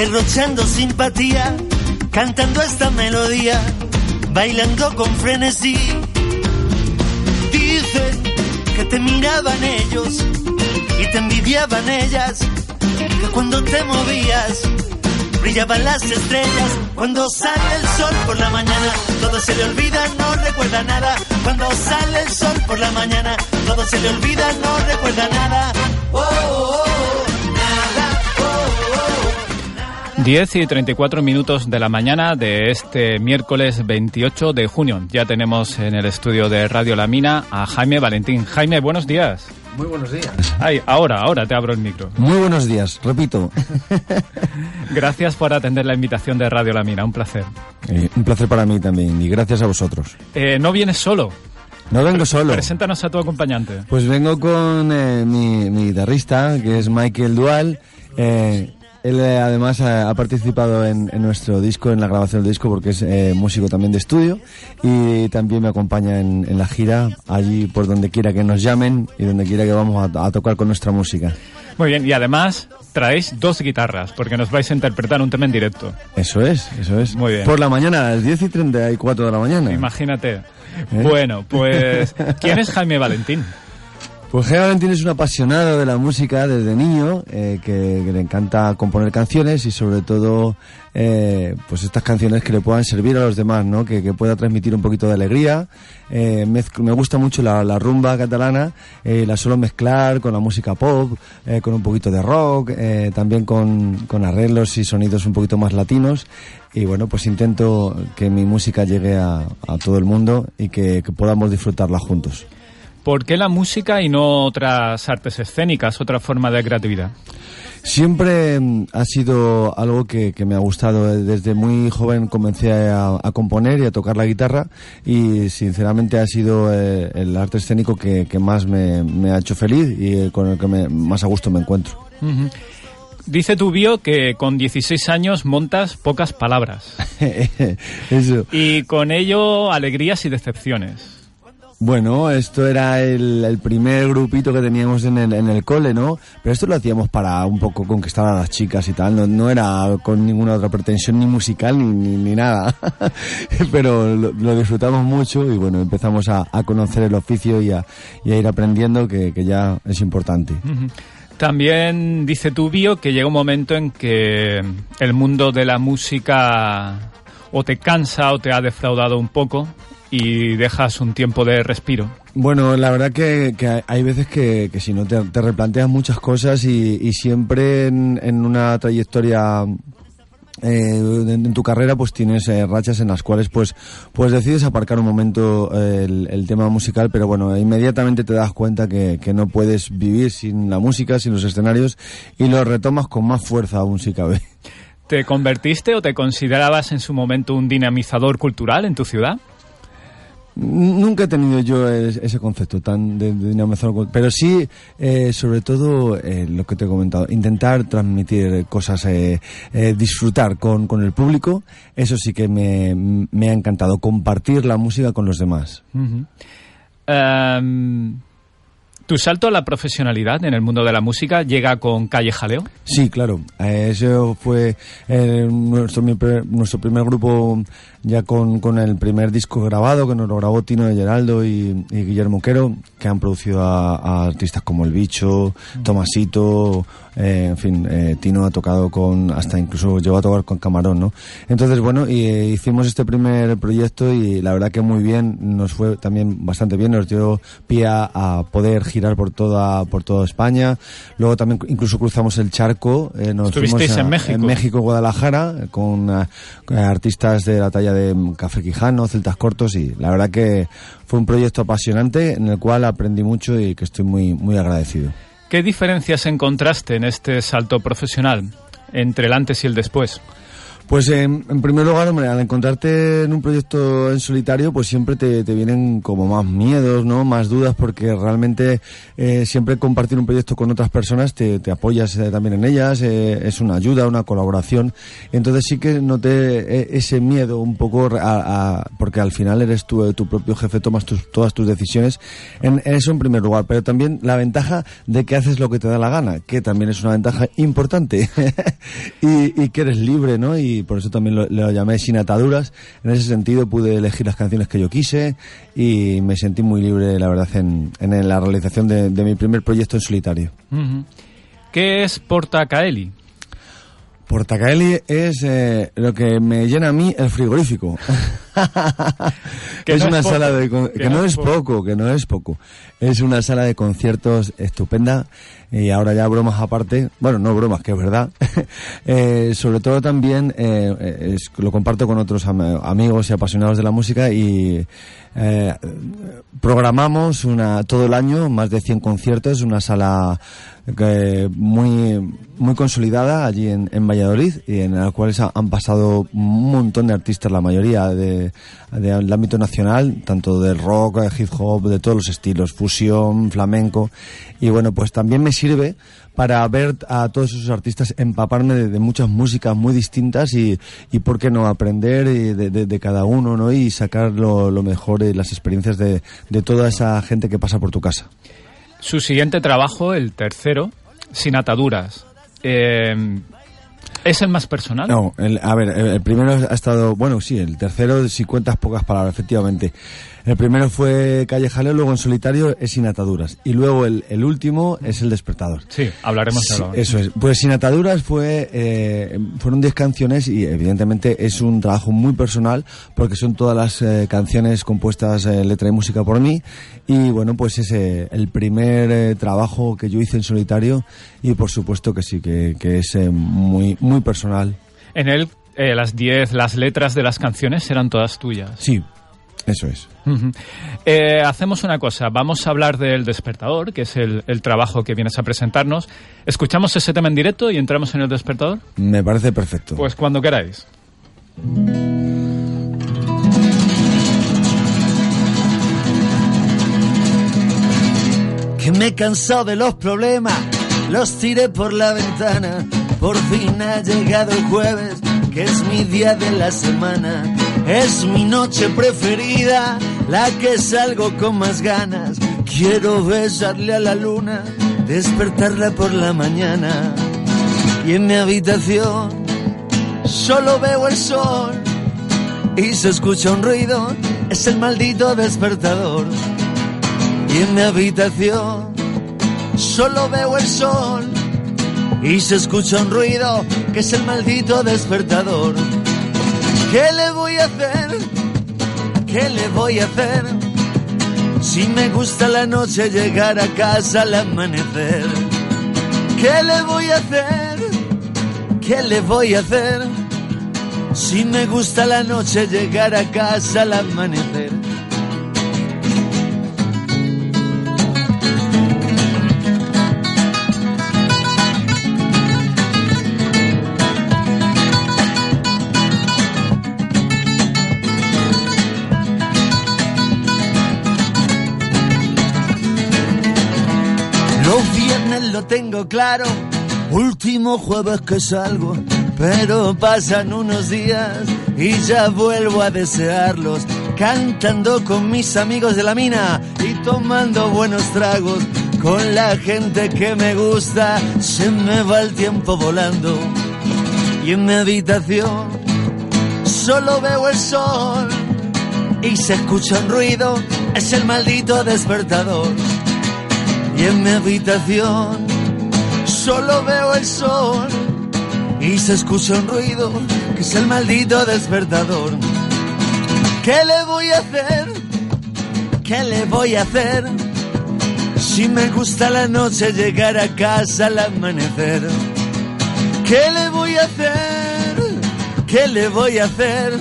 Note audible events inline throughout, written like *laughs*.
derrochando simpatía, cantando esta melodía, bailando con frenesí. Dicen que te miraban ellos y te envidiaban ellas, que cuando te movías brillaban las estrellas. Cuando sale el sol por la mañana, todo se le olvida, no recuerda nada. Cuando sale el sol por la mañana, todo se le olvida, no recuerda nada. Oh, oh, oh, 10 y 34 minutos de la mañana de este miércoles 28 de junio. Ya tenemos en el estudio de Radio La Mina a Jaime Valentín. Jaime, buenos días. Muy buenos días. Ay, ahora, ahora te abro el micro. Muy buenos días, repito. *laughs* Gracias por atender la invitación de Radio La Mina, un placer. Eh, un placer para mí también y gracias a vosotros. Eh, no vienes solo. No vengo solo. Preséntanos a tu acompañante. Pues vengo con eh, mi, mi guitarrista, que es Michael Dual. Eh, él eh, además ha, ha participado en, en nuestro disco, en la grabación del disco, porque es eh, músico también de estudio y también me acompaña en, en la gira, allí por donde quiera que nos llamen y donde quiera que vamos a, a tocar con nuestra música. Muy bien, y además traéis dos guitarras, porque nos vais a interpretar un tema en directo. Eso es, eso es. Muy bien. Por la mañana, a las 10 y 34 de la mañana. Imagínate. ¿Eh? Bueno, pues, *laughs* ¿quién es Jaime Valentín? Pues Valentín es un apasionado de la música desde niño, eh, que, le encanta componer canciones y sobre todo eh, pues estas canciones que le puedan servir a los demás, ¿no? que, que pueda transmitir un poquito de alegría. Eh, me gusta mucho la, rumba catalana, la suelo mezclar con la música pop, con un poquito de rock, también con, con arreglos y sonidos un poquito más latinos. Y bueno, pues intento que mi música llegue a, todo el mundo y que podamos disfrutarla juntos. ¿Por qué la música y no otras artes escénicas, otra forma de creatividad? Siempre mm, ha sido algo que, que me ha gustado. Eh, Desde muy joven comencé a, a componer y a tocar la guitarra y sinceramente ha sido eh, el arte escénico que, que más me, me ha hecho feliz y eh, con el que me- más a gusto me encuentro. Dice tu bio que con 16 años montas pocas palabras *laughs* Eso. y con ello alegrías y decepciones. Bueno, esto era el, primer grupito que teníamos en el, en el cole, ¿no? Pero esto lo hacíamos para un poco conquistar a las chicas y tal, no, no era con ninguna otra pretensión ni musical ni, ni, ni nada. *laughs* Pero lo, disfrutamos mucho y bueno, empezamos a, a conocer el oficio y a, y a ir aprendiendo que, que ya es importante. También dice tu bio que llega un momento en que el mundo de la música o te cansa o te ha defraudado un poco y dejas un tiempo de respiro. Bueno, la verdad que, que hay- veces que, que si no te, te replanteas muchas cosas y, y siempre en, en una trayectoria eh, en, en tu carrera pues tienes eh, rachas en las cuales pues pues decides aparcar un momento eh, el, el tema musical pero bueno inmediatamente te das cuenta que, que no puedes vivir sin la música sin los escenarios y lo retomas con más fuerza aún si cabe ¿Te convertiste o te considerabas en su momento un dinamizador cultural en tu ciudad? Nunca he tenido yo es- ese concepto tan de, de pero sí, eh, sobre todo, eh, lo que te he comentado, intentar transmitir cosas, eh, disfrutar con, con el público, eso sí que me, me ha encantado, compartir la música con los demás. Em, ¿Tu salto a la profesionalidad en el mundo de la música llega con Calle Jaleo? Sí, claro. Eh, Eso fue eh, nuestro, nuestro primer grupo ya con, con el primer disco grabado, que nos lo grabó Tino de Geraldo y, y Guillermo Quero, que han producido a, a artistas como El Bicho, Tomasito, eh, en fin, eh, Tino ha tocado con, hasta incluso llegó a tocar con Camarón, ¿no? Entonces, bueno, y, hicimos este primer proyecto y la verdad que muy bien, nos fue también bastante bien, nos dio pie a, a poder girar por toda, por toda España. Luego también incluso cruzamos el charco. eh, nos Estuvisteis fuimos a- en México. En México, Guadalajara, eh, con, eh, con artistas de la talla de mm, Café Quijano, Celtas Cortos y la verdad que fue un proyecto apasionante en el cual aprendí mucho y que estoy muy, muy agradecido. ¿Qué diferencias encontraste en este salto profesional entre el antes y el después? Pues en, primer lugar, hombre, al encontrarte en un proyecto en solitario, pues siempre te, vienen como más miedos, ¿no? Más dudas, porque realmente eh, siempre compartir un proyecto con otras personas te, apoyas eh, también en ellas, eh, es una ayuda, una colaboración. Entonces sí que noté ese miedo un poco, porque al final eres tú tu propio jefe, tomas todas tus decisiones. En, eso en primer lugar, pero también la ventaja de que haces lo que te da la gana, que también es una ventaja importante, *laughs* y, y que eres libre, ¿no? Y por eso también lo, llamé Sin Ataduras. En ese sentido pude elegir las canciones que yo quise y me sentí muy libre, la verdad, en, en la realización de, mi primer proyecto en solitario. ¿Qué es Portacaeli? Portacaeli es eh, lo que me llena a mí el frigorífico. *laughs* *laughs* que es una sala de que, no, es poco, que no es poco. Es una sala de conciertos estupenda y ahora ya bromas aparte, bueno, no bromas, que es verdad. *laughs* eh, sobre todo también eh, lo comparto con otros amigos y apasionados de la música y eh, programamos una, todo el año más de 100 conciertos, una sala que muy, muy consolidada allí en, en Valladolid y en la cual han pasado un montón de artistas, la mayoría de, del ámbito nacional, tanto del rock, hip hop, de todos los estilos, fusión, flamenco. Y bueno, pues también me sirve para ver a todos esos artistas empaparme de, muchas músicas muy distintas y, y por qué no aprender de, de, cada uno ¿no? y sacar lo, mejor de las experiencias de, de toda esa gente que pasa por tu casa. Su siguiente trabajo, el tercero, Sin Ataduras. Eh, ¿Es el más personal? No, a ver, el, primero ha estado, bueno, sí, el tercero, si cuentas pocas palabras, efectivamente. El primero fue Calle Jaleo, luego en solitario es Sin Ataduras. Y luego el, el último es El Despertador. Sí, hablaremos de Eso es. Pues Sin Ataduras fue, eh, fueron 10 canciones y evidentemente es un trabajo muy personal porque son todas las eh, canciones compuestas eh, letra y música por mí. Y bueno, pues es el primer eh, trabajo que yo hice en solitario y por supuesto que sí, que, que es muy, muy personal. En él, las 10, las letras de las canciones eran todas tuyas. Sí, eso es. Eh, hacemos una cosa, vamos a hablar del despertador, que es el, trabajo que vienes a presentarnos. ¿Escuchamos ese tema en directo y entramos en el despertador? Me parece perfecto. Pues cuando queráis. Que me he cansado de los problemas, los tiré por la ventana. Por fin ha llegado el jueves, que es mi día de la semana es mi noche preferida, la que salgo con más ganas. Quiero besarle a la luna, despertarla por la mañana. Y en mi habitación solo veo el sol y se escucha un ruido, es el maldito despertador. Y en mi habitación solo veo el sol y se escucha un ruido, que es el maldito despertador. ¿Qué le voy a hacer? ¿Qué le voy a hacer? Si me gusta la noche llegar a casa al amanecer. ¿Qué le voy a hacer? ¿Qué le voy a hacer? Si me gusta la noche llegar a casa al amanecer. Tengo claro. Último jueves que salgo, pero pasan unos días y ya vuelvo a desearlos. Cantando con mis amigos de la mina y tomando buenos tragos. Con la gente que me gusta, se me va el tiempo volando. Y en mi habitación solo veo el sol y se escucha un ruido, es el maldito despertador. Y en mi habitación solo veo el sol y se escucha un ruido que es el maldito despertador. ¿Qué le voy a hacer? ¿Qué le voy a hacer? Si me gusta la noche llegar a casa al amanecer. ¿Qué le voy a hacer? ¿Qué le voy a hacer?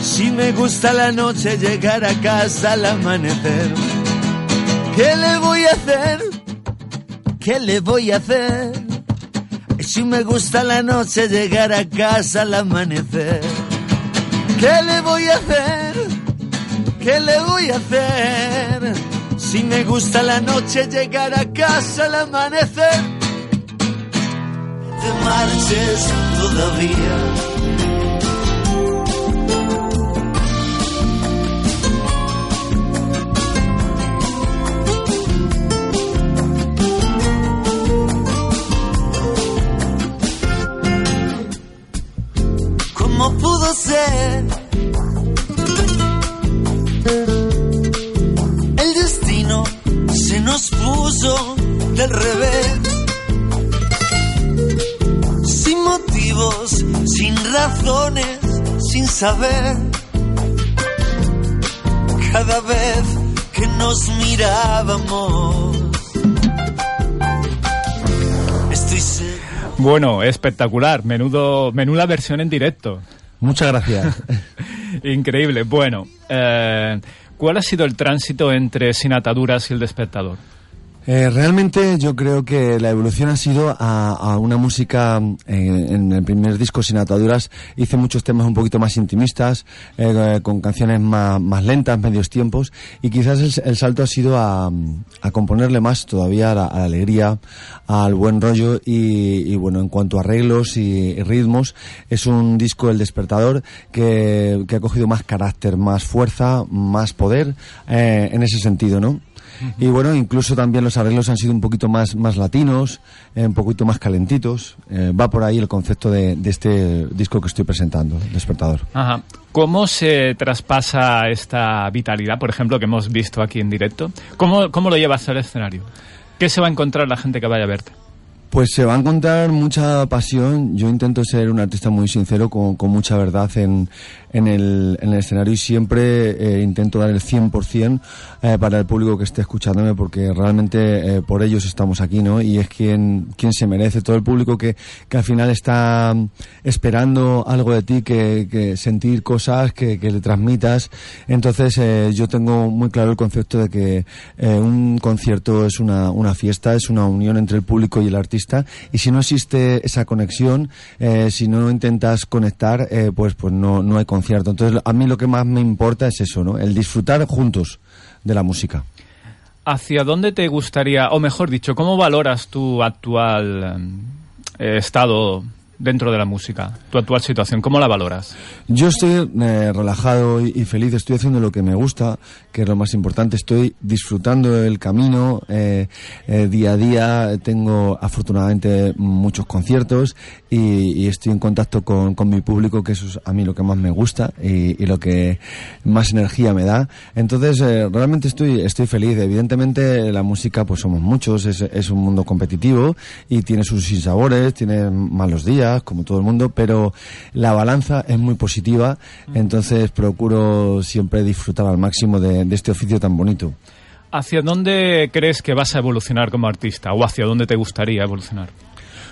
Si me gusta la noche llegar a casa al amanecer. ¿Qué le voy a hacer? ¿Qué le voy a hacer? Si me gusta la noche llegar a casa al amanecer. ¿Qué le voy a hacer? ¿Qué le voy a hacer? Si me gusta la noche llegar a casa al amanecer. Te marches todavía sin saber. Cada vez que nos mirábamos. Estoy Bueno, espectacular. Menudo, menuda versión en directo. Muchas gracias. *laughs* Increíble. Bueno, eh, ¿cuál ha sido el tránsito entre Sin Ataduras y El Despertador? Eh, realmente yo creo que la evolución ha sido a, una música, eh, en el primer disco Sin Ataduras hice muchos temas un poquito más intimistas, eh, con canciones más, lentas, medios tiempos, y quizás el, salto ha sido a, componerle más todavía a la, alegría, al buen rollo, y, bueno, en cuanto a arreglos y, ritmos, es un disco El Despertador que, que, ha cogido más carácter, más fuerza, más poder en ese sentido, ¿no? Y bueno, incluso también los arreglos han sido un poquito más, más latinos, eh, un poquito más calentitos. Eh, va por ahí el concepto de, este disco que estoy presentando, Despertador. Ajá. ¿Cómo se traspasa esta vitalidad, por ejemplo, que hemos visto aquí en directo? ¿Cómo, cómo lo llevas al escenario? ¿Qué se va a encontrar la gente que vaya a verte? Pues se va a encontrar mucha pasión. Yo intento ser un artista muy sincero, con, mucha verdad en, el, en el escenario y siempre eh, intento dar el 100% eh, para el público que esté escuchándome porque realmente eh, por ellos estamos aquí, ¿no? Y es quien, quien se merece, todo el público que, que al final está esperando algo de ti, que, sentir cosas que, le transmitas. Entonces yo tengo muy claro el concepto de que un concierto es una, una fiesta, es una unión entre el público y el artista y si no existe esa conexión, si no intentas conectar, pues, pues no, no hay concierto. Entonces, a mí lo que más me importa es eso, ¿no? El disfrutar juntos de la música. ¿Hacia dónde te gustaría, o mejor dicho, cómo valoras tu actual eh, estado dentro de la música, tu actual situación, ¿cómo la valoras? Yo estoy eh, relajado y, feliz, estoy haciendo lo que me gusta, que es lo más importante, estoy disfrutando el camino, eh, eh, día a día tengo afortunadamente muchos conciertos y, estoy en contacto con, mi público, que eso es a mí lo que más me gusta y, lo que más energía me da. Entonces, realmente estoy, estoy feliz. Evidentemente, la música, pues somos muchos, es, es un mundo competitivo y tiene sus sinsabores, tiene malos días, como todo el mundo, pero la balanza es muy positiva, entonces procuro siempre disfrutar al máximo de, de este oficio tan bonito. ¿Hacia dónde crees que vas a evolucionar como artista o hacia dónde te gustaría evolucionar?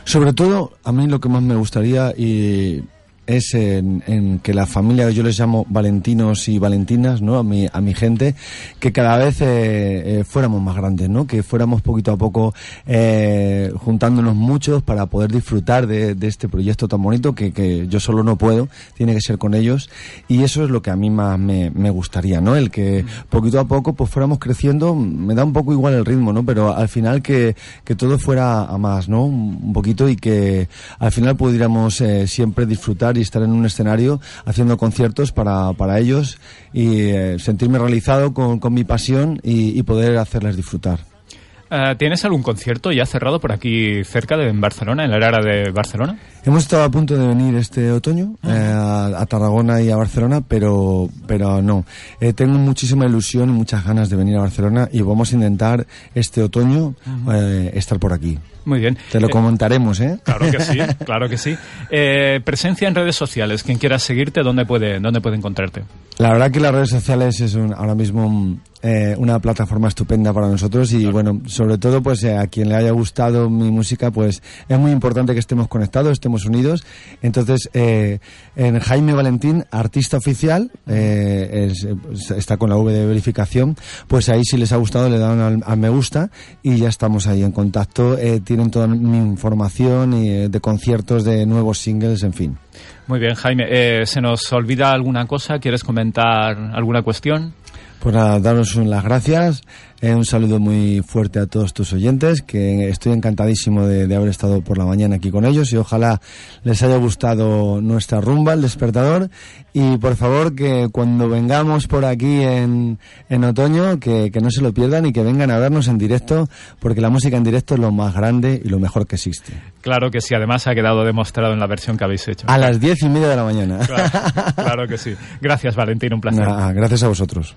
Sobre todo, a mí lo que más me gustaría y es en, que la familia, yo les llamo valentinos y valentinas, ¿no? A mi, a mi gente, que cada vez eh, eh, fuéramos más grandes, ¿no? Que fuéramos poquito a poco eh, juntándonos muchos para poder disfrutar de, este proyecto tan bonito que, que, yo solo no puedo, tiene que ser con ellos y eso es lo que a mí más me, me gustaría, ¿no? El que poquito a poco pues fuéramos creciendo, me da un poco igual el ritmo, ¿no? Pero al final que, que todo fuera a más, ¿no? Un poquito y que al final pudiéramos siempre disfrutar y estar en un escenario haciendo conciertos para, para ellos y eh, sentirme realizado con, con mi pasión y, poder hacerles disfrutar. Eh, ¿Tienes algún concierto ya cerrado por aquí cerca de en Barcelona, en la área de Barcelona? Hemos estado a punto de venir este otoño eh, a, Tarragona y a Barcelona, pero, pero no. Eh, tengo muchísima ilusión y muchas ganas de venir a Barcelona y vamos a intentar este otoño eh, estar por aquí. Muy bien. Te lo comentaremos, ¿eh? Claro que sí, *laughs* claro que sí. presencia en redes sociales. Quien quiera seguirte, ¿dónde puede, dónde puede encontrarte? La verdad que las redes sociales es un, ahora mismo eh, una plataforma estupenda para nosotros y bueno, sobre todo pues eh, a quien le haya gustado mi música, pues es muy importante que estemos conectados, estemos unidos. Entonces, eh, en Jaime Valentín, artista oficial, está con la V de verificación, pues ahí si les ha gustado le dan al, me gusta y ya estamos ahí en contacto. tienen toda mi información y, de conciertos, de nuevos singles, en fin. Muy bien, Jaime. ¿Se nos olvida alguna cosa? ¿Quieres comentar alguna cuestión? Pues nada, daros las gracias. Eh, un saludo muy fuerte a todos tus oyentes, que estoy encantadísimo de, haber estado por la mañana aquí con ellos y ojalá les haya gustado nuestra rumba, el despertador. Y por favor, que cuando vengamos por aquí en, en otoño, que, que no se lo pierdan y que vengan a vernos en directo, porque la música en directo es lo más grande y lo mejor que existe. Claro que sí, además ha quedado demostrado en la versión que habéis hecho. A las diez y media de la mañana. Claro, que sí. *laughs* Gracias, Valentín, un placer. gracias a vosotros.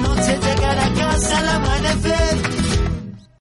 noche llegar